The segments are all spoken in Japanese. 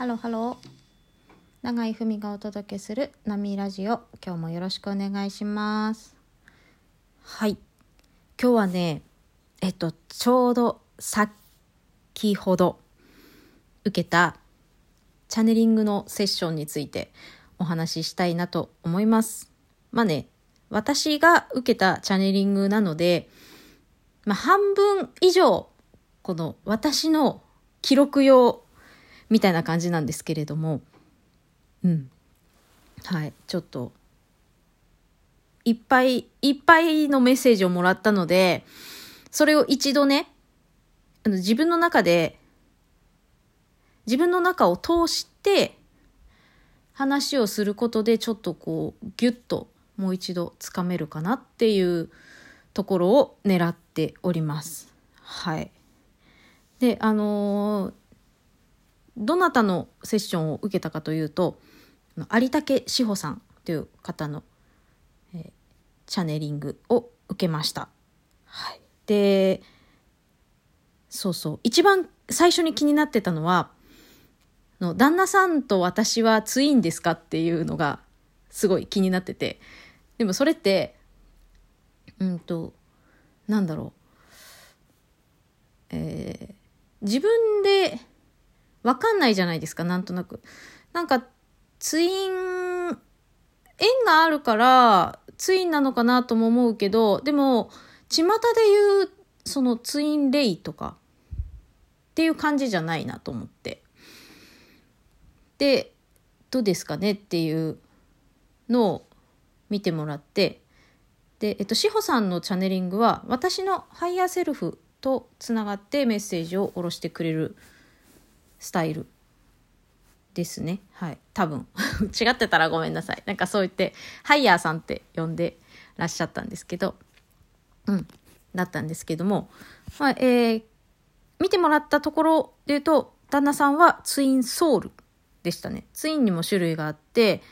ハローハロー永井文がお届けする波ラジオ。今日もよろしくお願いします。はい。今日はねえっとちょうど先ほど受けたチャネリングのセッションについてお話ししたいなと思います。まあね私が受けたチャネリングなので、まあ、半分以上この私の記録用みたいな感じなんですけれども、うん。はい、ちょっと、いっぱいいっぱいのメッセージをもらったので、それを一度ね、あの自分の中で、自分の中を通して話をすることでちょっとこうギュッともう一度つかめるかなっていうところを狙っております。はい。で、あのー、どなたのセッションを受けたかというと有竹志保さんという方の、えー、チャネリングを受けました。はい、でそうそう。一番最初に気になってたのはの旦那さんと私はツインですかっていうのがすごい気になってて。でもそれってうんとなんだろう。えー、自分でわかんないじゃないですか、なんとなく。なんか、ツイン、縁があるから、ツインなのかなとも思うけど、でも、巷で言う、そのツインレイとか、っていう感じじゃないなと思って。で、どうですかねっていうのを見てもらって、で、えっと、志保さんのチャネリングは、私のハイヤーセルフとつながってメッセージを下ろしてくれるスタイルですね。はい。多分。違ってたらごめんなさい。なんかそう言って、ハイヤーさんって呼んでらっしゃったんですけど、うん。だったんですけども、まあ、えー、見てもらったところで言うと、旦那さんはツインソウルでしたね。ツインにも種類があって、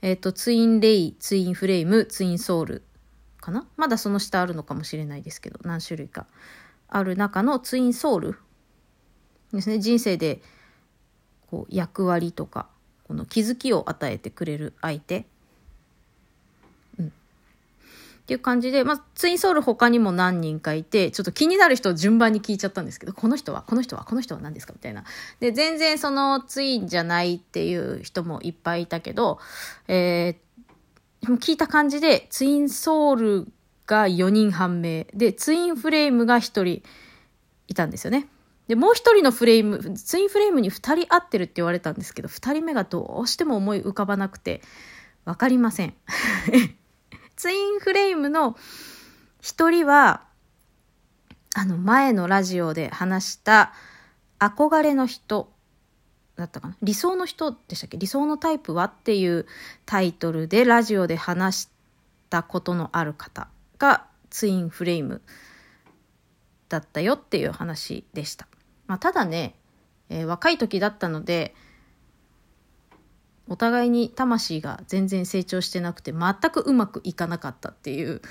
えっ、ー、と、ツインレイ、ツインフレーム、ツインソウルかな？まだその下あるのかもしれないですけど、何種類かある中のツインソウルですね。人生でこう役割とかこの気づきを与えてくれる相手、っていう感じで、まあ、ツインソウル他にも何人かいてちょっと気になる人を順番に聞いちゃったんですけどこの人はこの人はこの人は何ですか？みたいな。で全然そのツインじゃないっていう人もいっぱいいたけど、えー、聞いた感じでツインソウルが4人判明。でツインフレームが1人いたんですよね。で、もう一人のフレーム、ツインフレームに二人合ってるって言われたんですけど、二人目がどうしても思い浮かばなくて、わかりません。ツインフレームの一人は、あの前のラジオで話した憧れの人だったかな？理想の人でしたっけ？理想のタイプはっていうタイトルでラジオで話したことのある方がツインフレームだったよっていう話でした。まあ、ただね、えー、若い時だったので、お互いに魂が全然成長してなくて全くうまくいかなかったっていう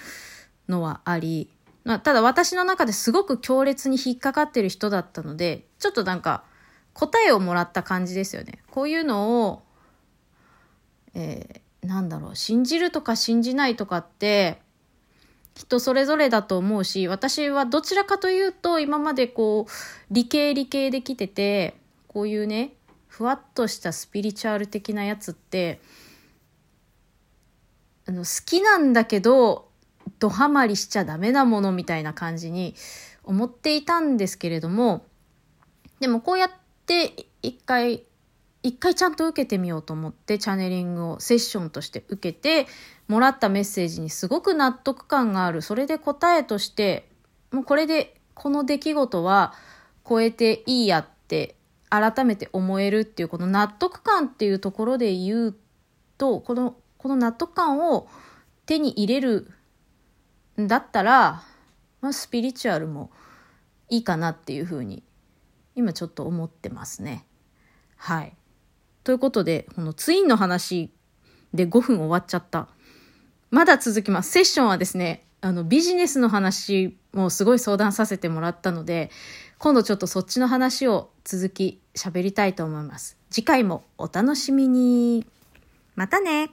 のはあり、まあ、ただ私の中ですごく強烈に引っかかってる人だったので、ちょっとなんか答えをもらった感じですよね。こういうのを、えー、なんだろう、信じるとか信じないとかって、人それぞれだと思うし、私はどちらかというと、今までこう、理系理系できてて、こういうね、ふわっとしたスピリチュアル的なやつって、あの、好きなんだけど、ドハマりしちゃダメなものみたいな感じに思っていたんですけれども、でもこうやって一回一回ちゃんと受けてみようと思ってチャネリングをセッションとして受けてもらったメッセージにすごく納得感があるそれで答えとしてもうこれでこの出来事は超えていいやって改めて思えるっていうこの納得感っていうところで言うとこのこの納得感を手に入れるんだったら、まあ、スピリチュアルもいいかなっていうふうに今ちょっと思ってますね。はい。ということで、このツインの話で5分終わっちゃった。まだ続きます。セッションはですね、あの、ビジネスの話もすごい相談させてもらったので、今度ちょっとそっちの話を続き喋りたいと思います。次回もお楽しみに。またね